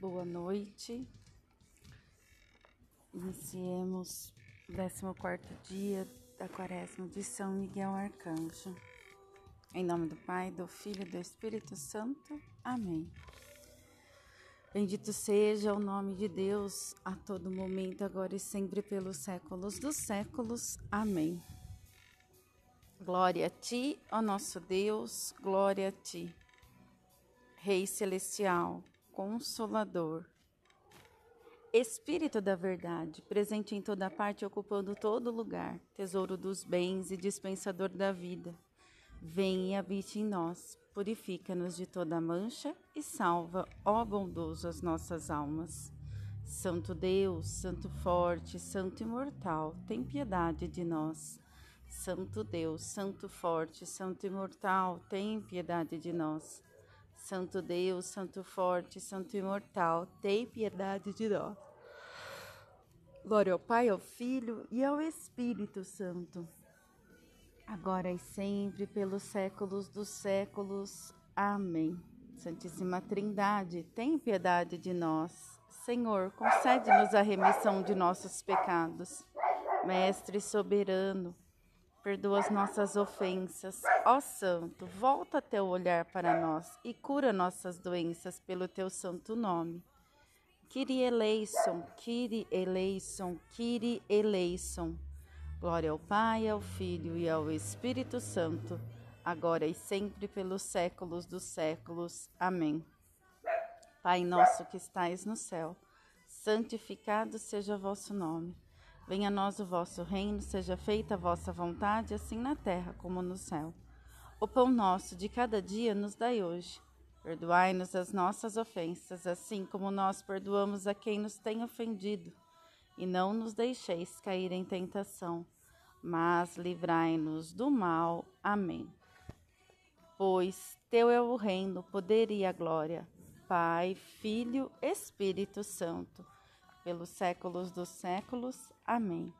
boa noite. Iniciemos o 14 dia da quaresma de São Miguel Arcanjo. Em nome do Pai, do Filho e do Espírito Santo. Amém. Bendito seja o nome de Deus a todo momento, agora e sempre, pelos séculos dos séculos. Amém. Glória a ti, ó nosso Deus, glória a ti. Rei celestial, Consolador. Espírito da verdade, presente em toda parte, ocupando todo lugar, tesouro dos bens e dispensador da vida. Vem e habite em nós, purifica-nos de toda mancha e salva, ó bondoso, as nossas almas. Santo Deus, Santo forte, Santo imortal, tem piedade de nós. Santo Deus, Santo forte, Santo imortal, tem piedade de nós. Santo Deus, Santo forte, Santo imortal, tem piedade de nós. Glória ao Pai, ao Filho e ao Espírito Santo, agora e sempre, pelos séculos dos séculos. Amém. Santíssima Trindade, tem piedade de nós. Senhor, concede-nos a remissão de nossos pecados. Mestre soberano, perdoa as nossas ofensas. Ó Santo, volta teu olhar para nós e cura nossas doenças pelo teu santo nome. Kyrie eleison, Kyrie eleison, Kyrie eleison. Glória ao Pai, ao Filho e ao Espírito Santo, agora e sempre pelos séculos dos séculos. Amém. Pai nosso que estais no céu, santificado seja vosso nome. Venha a nós o vosso reino, seja feita a vossa vontade, assim na terra como no céu. O pão nosso de cada dia nos dai hoje. Perdoai-nos as nossas ofensas, assim como nós perdoamos a quem nos tem ofendido. E não nos deixeis cair em tentação, mas livrai-nos do mal. Amém. Pois teu é o reino, o poder e a glória. Pai, Filho, Espírito Santo pelos séculos dos séculos. Amém.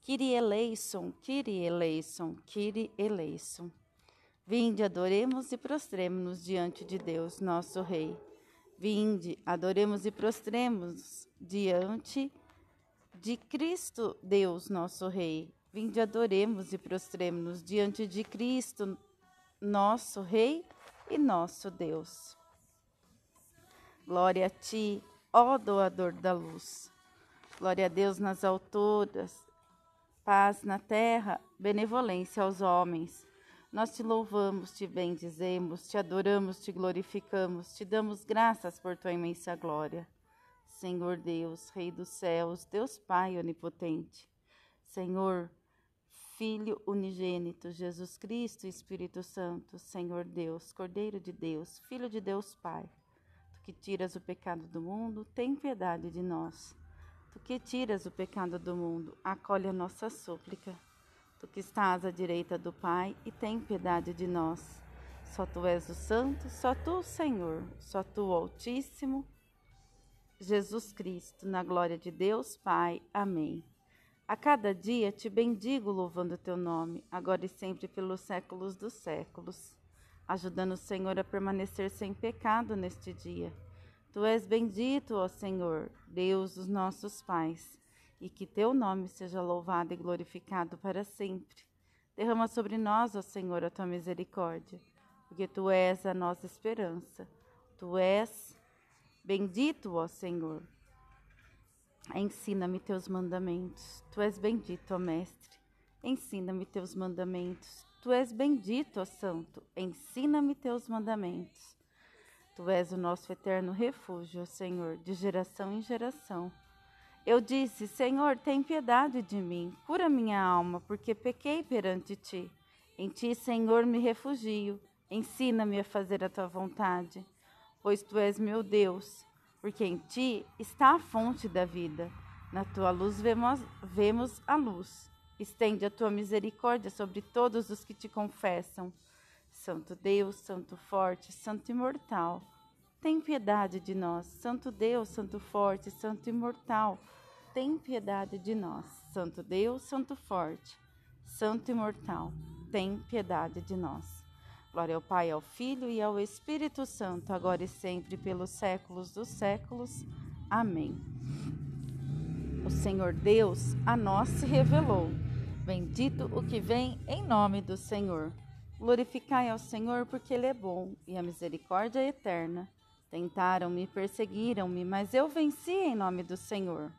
Kyrie eleison, Kyrie eleison, Kyrie eleison. Vinde, adoremos e prostremos-nos diante de Deus, nosso Rei. Vinde, adoremos e prostremos diante de Cristo, Deus, nosso Rei. Vinde, adoremos e prostremos-nos diante de Cristo, nosso Rei e nosso Deus. Glória a ti, ó doador da luz. Glória a Deus nas alturas, paz na terra, benevolência aos homens. Nós te louvamos, te bendizemos, te adoramos, te glorificamos, te damos graças por tua imensa glória. Senhor Deus, Rei dos céus, Deus Pai onipotente. Senhor, Filho unigênito, Jesus Cristo, Espírito Santo, Senhor Deus, Cordeiro de Deus, Filho de Deus Pai que tiras o pecado do mundo, tem piedade de nós. Tu que tiras o pecado do mundo, acolhe a nossa súplica. Tu que estás à direita do Pai e tem piedade de nós. Só tu és o Santo, só tu o Senhor, só tu o Altíssimo. Jesus Cristo, na glória de Deus Pai. Amém. A cada dia te bendigo, louvando o teu nome, agora e sempre pelos séculos dos séculos ajudando o Senhor a permanecer sem pecado neste dia. Tu és bendito, ó Senhor, Deus dos nossos pais, e que teu nome seja louvado e glorificado para sempre. Derrama sobre nós, ó Senhor, a tua misericórdia, porque tu és a nossa esperança. Tu és bendito, ó Senhor. Ensina-me teus mandamentos. Tu és bendito, ó Mestre. Ensina-me teus mandamentos. Tu és bendito, ó Santo, ensina-me teus mandamentos. Tu és o nosso eterno refúgio, Senhor, de geração em geração. Eu disse: Senhor, tem piedade de mim, cura minha alma, porque pequei perante ti. Em ti, Senhor, me refugio. Ensina-me a fazer a tua vontade, pois tu és meu Deus, porque em ti está a fonte da vida. Na tua luz vemos, vemos a luz. Estende a tua misericórdia sobre todos os que te confessam. Santo Deus, Santo forte, Santo imortal, tem piedade de nós. Santo Deus, Santo forte, Santo imortal, tem piedade de nós. Santo Deus, Santo forte, Santo imortal, tem piedade de nós. Glória ao Pai, ao Filho e ao Espírito Santo, agora e sempre, pelos séculos dos séculos. Amém. O Senhor Deus a nós se revelou. Bendito o que vem em nome do Senhor. Glorificai ao Senhor, porque Ele é bom e a misericórdia é eterna. Tentaram-me, perseguiram-me, mas eu venci em nome do Senhor.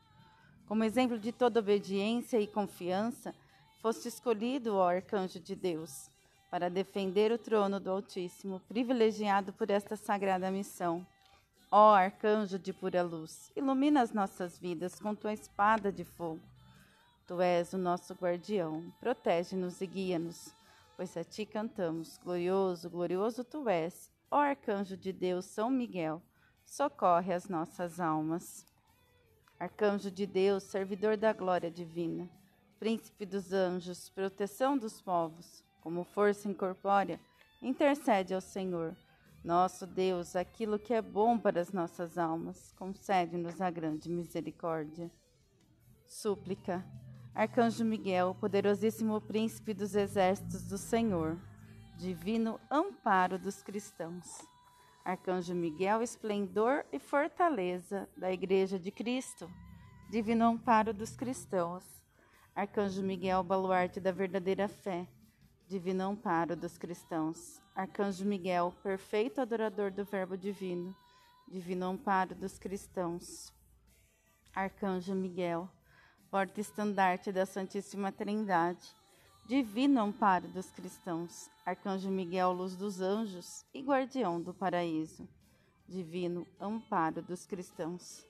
Como exemplo de toda obediência e confiança, foste escolhido, ó arcanjo de Deus para defender o trono do Altíssimo, privilegiado por esta sagrada missão. Ó arcanjo de pura luz, ilumina as nossas vidas com tua espada de fogo. Tu és o nosso guardião, protege-nos e guia-nos, pois a ti cantamos. Glorioso, glorioso tu és, ó arcanjo de Deus, São Miguel, socorre as nossas almas. Arcanjo de Deus, servidor da glória divina, príncipe dos anjos, proteção dos povos, como força incorpórea, intercede ao Senhor. Nosso Deus, aquilo que é bom para as nossas almas, concede-nos a grande misericórdia. Súplica. Arcanjo Miguel, poderosíssimo príncipe dos exércitos do Senhor, divino amparo dos cristãos. Arcanjo Miguel, esplendor e fortaleza da Igreja de Cristo, divino amparo dos cristãos. Arcanjo Miguel, baluarte da verdadeira fé, divino amparo dos cristãos. Arcanjo Miguel, perfeito adorador do Verbo divino, divino amparo dos cristãos. Arcanjo Miguel, porta-estandarte da Santíssima Trindade, divino amparo dos cristãos. Arcanjo Miguel, luz dos anjos e guardião do paraíso, divino amparo dos cristãos.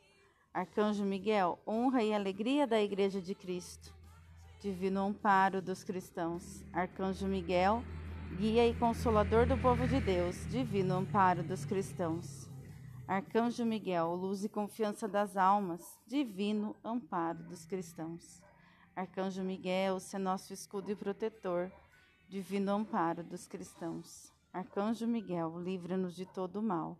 Arcanjo Miguel, honra e alegria da Igreja de Cristo divino amparo dos cristãos. Arcanjo Miguel, guia e consolador do povo de Deus, divino amparo dos cristãos. Arcanjo Miguel, luz e confiança das almas, divino amparo dos cristãos. Arcanjo Miguel, se nosso escudo e protetor, divino amparo dos cristãos. Arcanjo Miguel, livra-nos de todo o mal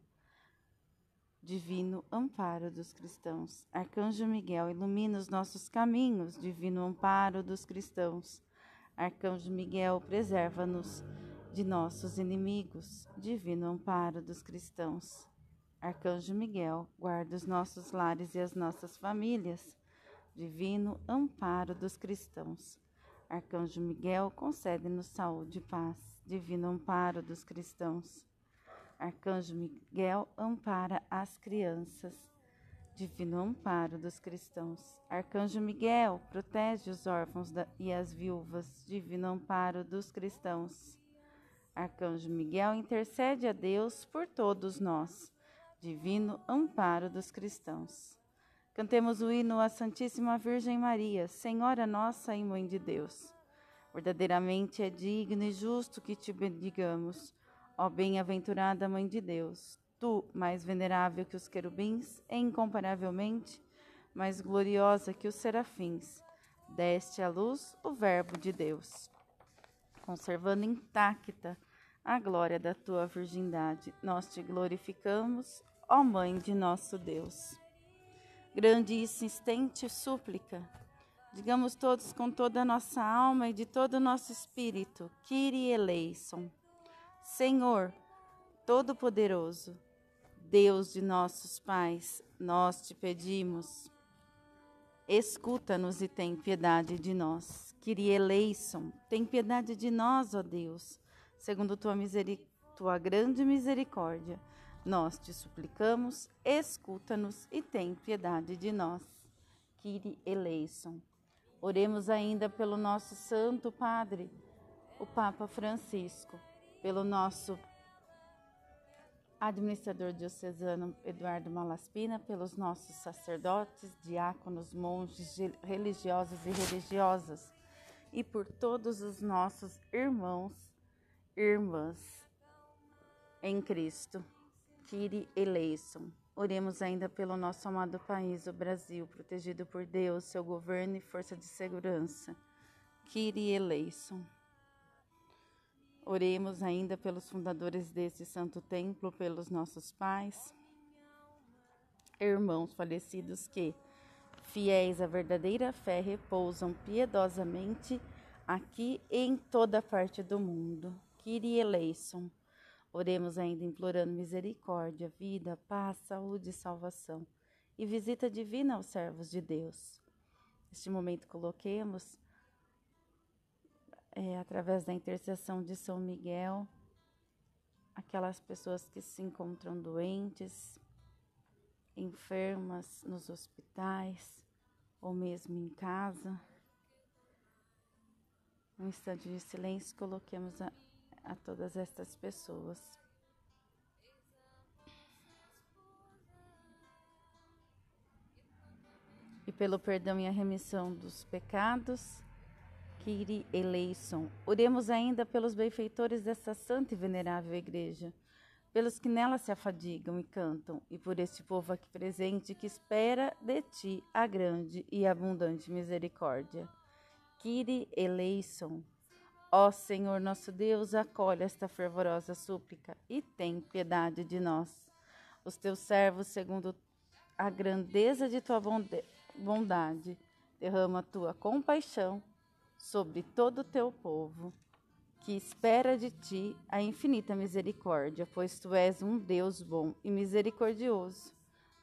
divino amparo dos cristãos. Arcanjo Miguel, ilumina os nossos caminhos, divino amparo dos cristãos. Arcanjo Miguel, preserva-nos de nossos inimigos, divino amparo dos cristãos. Arcanjo Miguel, guarda os nossos lares e as nossas famílias, divino amparo dos cristãos. Arcanjo Miguel, concede-nos saúde e paz, divino amparo dos cristãos. Arcanjo Miguel ampara as crianças. Divino amparo dos cristãos. Arcanjo Miguel protege os órfãos e as viúvas. Divino amparo dos cristãos. Arcanjo Miguel intercede a Deus por todos nós. Divino amparo dos cristãos. Cantemos o hino à Santíssima Virgem Maria, Senhora nossa e Mãe de Deus. Verdadeiramente é digno e justo que te bendigamos Ó bem-aventurada Mãe de Deus, tu, mais venerável que os querubins, e incomparavelmente mais gloriosa que os serafins, deste à luz o Verbo de Deus, conservando intacta a glória da tua virgindade. Nós te glorificamos, ó Mãe de nosso Deus. Grande e insistente súplica, digamos todos com toda a nossa alma e de todo o nosso espírito, Kyrie eleison. Senhor, Todo-Poderoso, Deus de nossos pais, nós te pedimos, escuta-nos e tem piedade de nós. Kyrie eleison, tem piedade de nós, ó Deus, segundo tua, tua grande misericórdia. Nós te suplicamos, escuta-nos e tem piedade de nós. Kyrie eleison. Oremos ainda pelo nosso Santo Padre, o Papa Francisco pelo nosso administrador diocesano Eduardo Malaspina, pelos nossos sacerdotes, diáconos, monges, religiosos e religiosas, e por todos os nossos irmãos irmãs em Cristo. Kiri eleison. Oremos ainda pelo nosso amado país, o Brasil, protegido por Deus, seu governo e força de segurança. Kiri eleison. Oremos ainda pelos fundadores desse santo templo, pelos nossos pais, irmãos falecidos que, fiéis à verdadeira fé, repousam piedosamente aqui e em toda parte do mundo. Kyrie eleison. Oremos ainda implorando misericórdia, vida, paz, saúde e salvação. E visita divina aos servos de Deus. Neste momento, coloquemos, é, através da intercessão de São Miguel, aquelas pessoas que se encontram doentes, enfermas nos hospitais ou mesmo em casa. Um instante de silêncio, coloquemos a, a todas estas pessoas. E pelo perdão e a remissão dos pecados, Kiri eleison. Oremos ainda pelos benfeitores desta santa e venerável igreja, pelos que nela se afadigam e cantam, e por este povo aqui presente que espera de ti a grande e abundante misericórdia. Kiri eleison. Ó Senhor nosso Deus, acolhe esta fervorosa súplica e tem piedade de nós, os teus servos, segundo a grandeza de tua bondade. Derrama tua compaixão sobre todo o teu povo, que espera de ti a infinita misericórdia, pois tu és um Deus bom e misericordioso.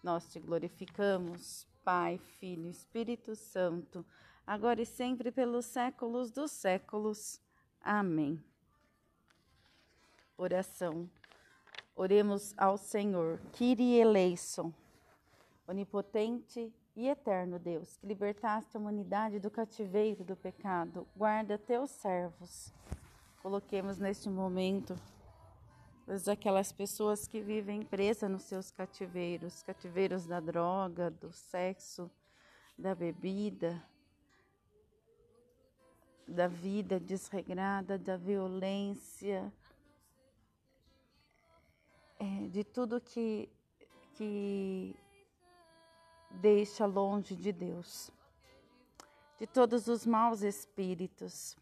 Nós te glorificamos, Pai, Filho Espírito Santo, agora e sempre pelos séculos dos séculos. Amém. Oração. Oremos ao Senhor. Kyrie eleison. Onipotente e eterno Deus, que libertaste a humanidade do cativeiro do pecado, guarda teus servos. Coloquemos neste momento aquelas pessoas que vivem presas nos seus cativeiros, cativeiros da droga, do sexo, da bebida, da vida desregrada, da violência, é, de tudo que, que deixa longe de Deus, de todos os maus espíritos.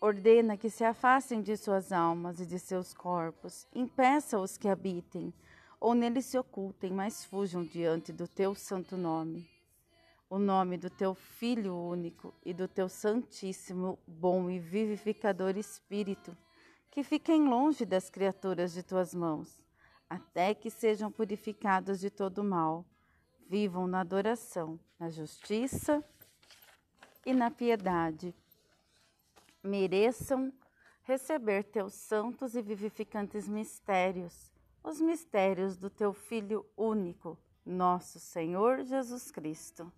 Ordena que se afastem de suas almas e de seus corpos, impeça-os que habitem, ou neles se ocultem, mas fujam diante do teu santo nome. O nome do teu Filho único e do teu Santíssimo, bom e vivificador Espírito, que fiquem longe das criaturas de tuas mãos, até que sejam purificados de todo mal vivam na adoração, na justiça e na piedade. Mereçam receber teus santos e vivificantes mistérios, os mistérios do teu Filho único, nosso Senhor Jesus Cristo.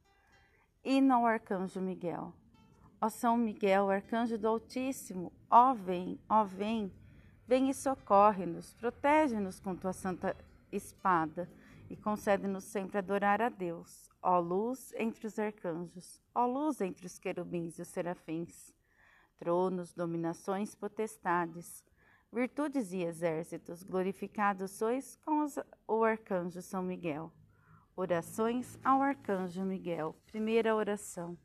E ao arcanjo Miguel. Ó São Miguel, arcanjo do Altíssimo, ó vem, ó vem, vem e socorre-nos, protege-nos com tua santa espada e concede-nos sempre adorar a Deus, ó luz entre os arcanjos, ó luz entre os querubins e os serafins, tronos, dominações, potestades, virtudes e exércitos, glorificados sois com os, o arcanjo São Miguel. Orações ao arcanjo Miguel. Primeira oração.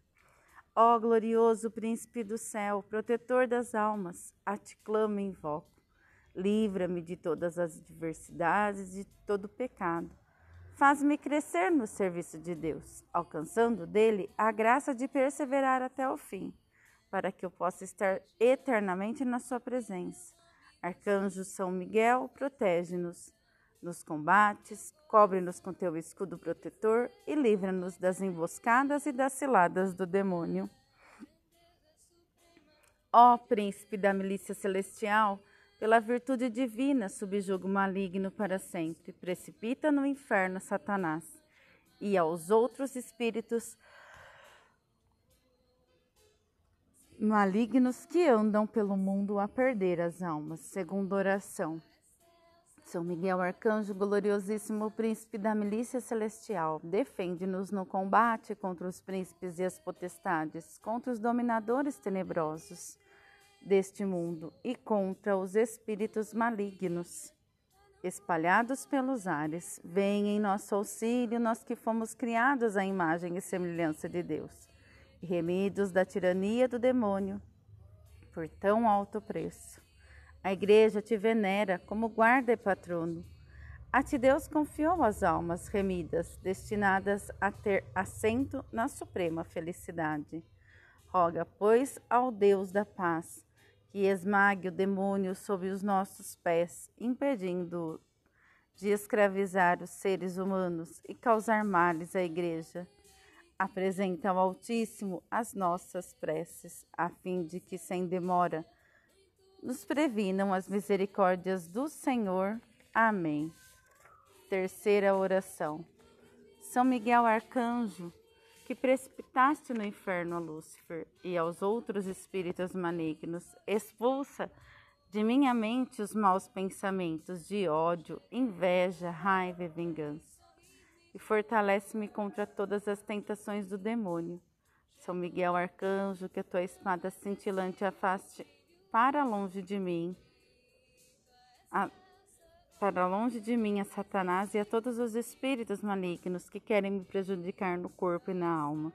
Ó glorioso príncipe do céu, protetor das almas, a te clamo e invoco. Livra-me de todas as adversidades e de todo pecado Faz-me crescer no serviço de Deus, alcançando dele a graça de perseverar até o fim, para que eu possa estar eternamente na sua presença. Arcanjo São Miguel, protege-nos nos combates, cobre-nos com teu escudo protetor e livra-nos das emboscadas e das ciladas do demônio. Ó príncipe da milícia celestial, pela virtude divina, subjuga o maligno para sempre, precipita no inferno Satanás e aos outros espíritos malignos que andam pelo mundo a perder as almas. Segunda oração. São Miguel Arcanjo, gloriosíssimo príncipe da milícia celestial, defende-nos no combate contra os príncipes e as potestades, contra os dominadores tenebrosos deste mundo e contra os espíritos malignos espalhados pelos ares. Vem em nosso auxílio, nós que fomos criados à imagem e semelhança de Deus, remidos da tirania do demônio por tão alto preço. A igreja te venera como guarda e patrono. A ti Deus confiou as almas remidas, destinadas a ter assento na suprema felicidade. Roga, pois, ao Deus da paz, que esmague o demônio sob os nossos pés, impedindo de escravizar os seres humanos e causar males à Igreja. Apresenta ao Altíssimo as nossas preces, a fim de que, sem demora, nos previnam as misericórdias do Senhor. Amém. Terceira oração. São Miguel Arcanjo, que precipitaste no inferno a Lúcifer e aos outros espíritos malignos, expulsa de minha mente os maus pensamentos de ódio, inveja, raiva e vingança, e fortalece-me contra todas as tentações do demônio. São Miguel Arcanjo, que a tua espada cintilante afaste para longe de mim, a, para longe de mim a Satanás e a todos os espíritos malignos que querem me prejudicar no corpo e na alma.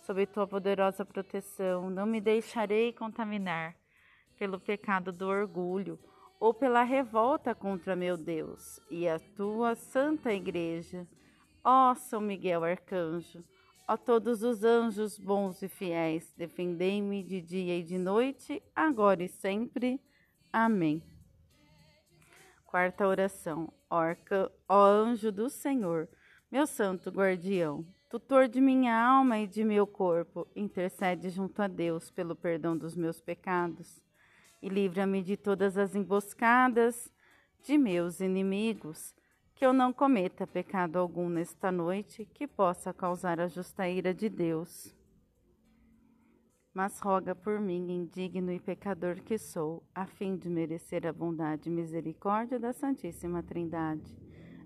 Sob tua poderosa proteção, não me deixarei contaminar pelo pecado do orgulho ou pela revolta contra meu Deus e a tua santa igreja. Ó São Miguel Arcanjo, ó todos os anjos bons e fiéis, defendei-me de dia e de noite, agora e sempre. Amém. Quarta oração. Orca, ó anjo do Senhor, meu santo guardião, tutor de minha alma e de meu corpo, intercede junto a Deus pelo perdão dos meus pecados e livra-me de todas as emboscadas de meus inimigos, que eu não cometa pecado algum nesta noite que possa causar a justa ira de Deus. Mas roga por mim, indigno e pecador que sou, a fim de merecer a bondade e misericórdia da Santíssima Trindade,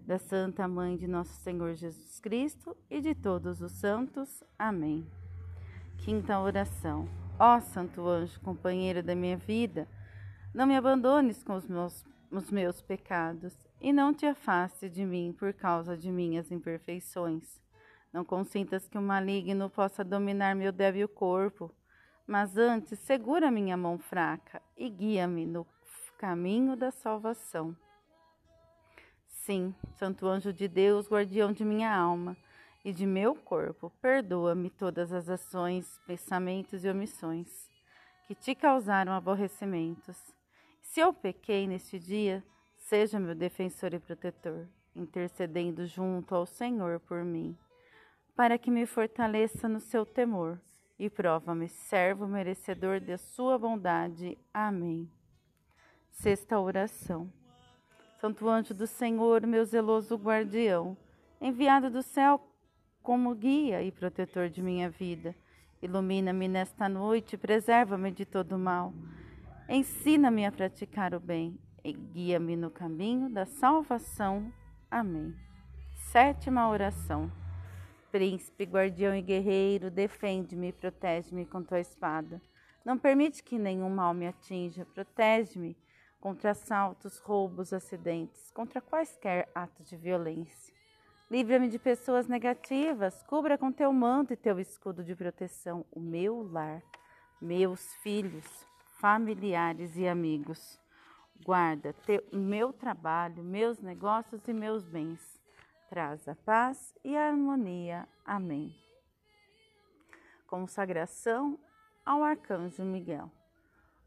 da Santa Mãe de nosso Senhor Jesus Cristo e de todos os santos. Amém. Quinta oração. Ó Santo Anjo, companheiro da minha vida, não me abandones com os meus, os meus pecados e não te afaste de mim por causa de minhas imperfeições. Não consintas que o maligno possa dominar meu débil corpo, mas antes segura minha mão fraca e guia-me no caminho da salvação. Sim, Santo Anjo de Deus, guardião de minha alma e de meu corpo, perdoa-me todas as ações, pensamentos e omissões que te causaram aborrecimentos. Se eu pequei neste dia, seja meu defensor e protetor, intercedendo junto ao Senhor por mim, para que me fortaleça no seu temor e prova-me servo merecedor de sua bondade. Amém. Sexta oração. Santo anjo do Senhor, meu zeloso guardião, enviado do céu como guia e protetor de minha vida, ilumina-me nesta noite preserva-me de todo mal. Ensina-me a praticar o bem e guia-me no caminho da salvação. Amém. Sétima oração. Príncipe, guardião e guerreiro, defende-me e protege-me com tua espada. Não permite que nenhum mal me atinja. Protege-me contra assaltos, roubos, acidentes, contra quaisquer atos de violência. Livra-me de pessoas negativas, cubra com teu manto e teu escudo de proteção o meu lar, meus filhos, familiares e amigos. Guarda teu, meu trabalho, meus negócios e meus bens. Traz a paz e a harmonia. Amém. Consagração ao Arcanjo Miguel.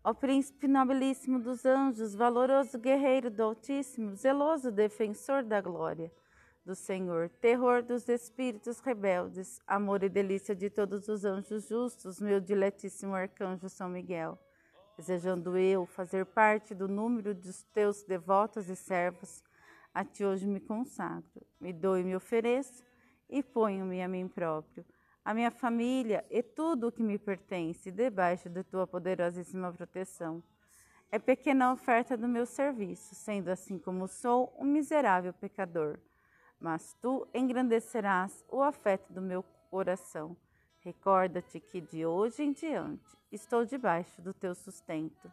Ó Príncipe nobilíssimo dos anjos, valoroso guerreiro do Altíssimo, zeloso defensor da glória do Senhor, terror dos espíritos rebeldes, amor e delícia de todos os anjos justos, meu diletíssimo arcanjo São Miguel. Desejando eu fazer parte do número dos teus devotos e servos, a ti hoje me consagro, me dou e me ofereço, e ponho-me a mim próprio, a minha família e tudo o que me pertence, debaixo de tua poderosíssima proteção. É pequena oferta do meu serviço, sendo assim como sou um miserável pecador mas tu engrandecerás o afeto do meu coração. Recorda-te que de hoje em diante estou debaixo do teu sustento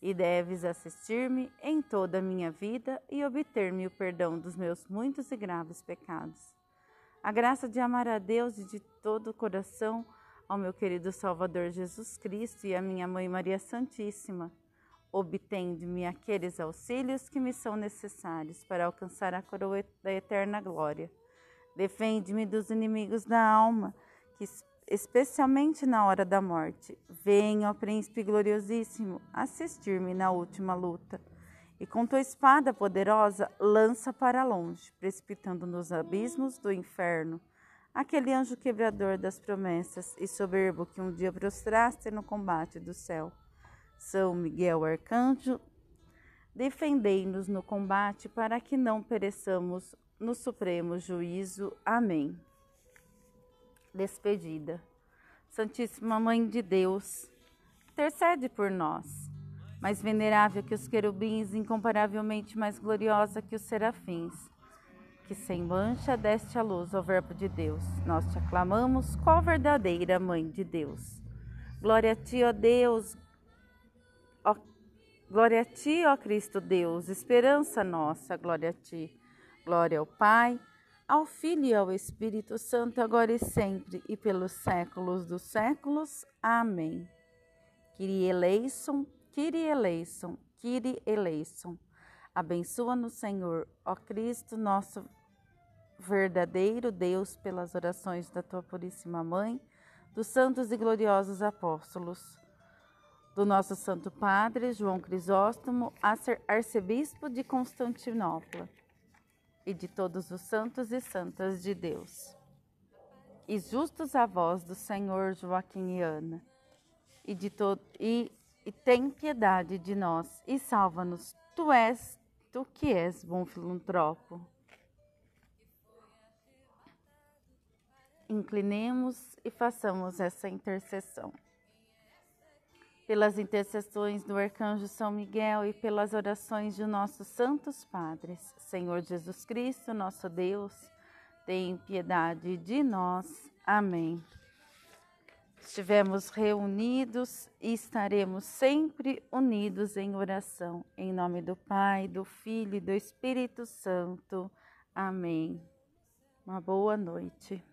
e deves assistir-me em toda a minha vida e obter-me o perdão dos meus muitos e graves pecados. A graça de amar a Deus e de todo o coração ao meu querido Salvador Jesus Cristo e à minha Mãe Maria Santíssima obtende-me aqueles auxílios que me são necessários para alcançar a coroa da eterna glória. Defende-me dos inimigos da alma, que especialmente na hora da morte. Venha, ó Príncipe gloriosíssimo, assistir-me na última luta. E com tua espada poderosa, lança para longe, precipitando nos abismos do inferno, aquele anjo quebrador das promessas e soberbo que um dia prostraste no combate do céu. São Miguel Arcanjo, defendei-nos no combate para que não pereçamos no supremo juízo. Amém. Despedida. Santíssima Mãe de Deus, intercede por nós. Mais venerável que os querubins, incomparavelmente mais gloriosa que os serafins, que sem mancha deste a luz ao Verbo de Deus. Nós te aclamamos, qual verdadeira Mãe de Deus. Glória a ti, ó Deus, ó Glória a ti, ó Cristo Deus, esperança nossa, glória a ti. Glória ao Pai, ao Filho e ao Espírito Santo, agora e sempre, e pelos séculos dos séculos. Amém. Kyrie eleison, Kyrie eleison, Kyrie eleison. Abençoa-nos, Senhor, ó Cristo, nosso verdadeiro Deus, pelas orações da tua puríssima mãe, dos santos e gloriosos apóstolos do nosso Santo Padre João Crisóstomo, arcebispo de Constantinopla, e de todos os santos e santas de Deus. E justos avós do Senhor Joaquim e Ana, e, de e, e tem piedade de nós e salva-nos. Tu és, tu que és bom filantropo. Inclinemos e façamos essa intercessão pelas intercessões do arcanjo São Miguel e pelas orações de nossos santos padres. Senhor Jesus Cristo, nosso Deus, tem piedade de nós. Amém. Estivemos reunidos e estaremos sempre unidos em oração. Em nome do Pai, do Filho e do Espírito Santo. Amém. Uma boa noite.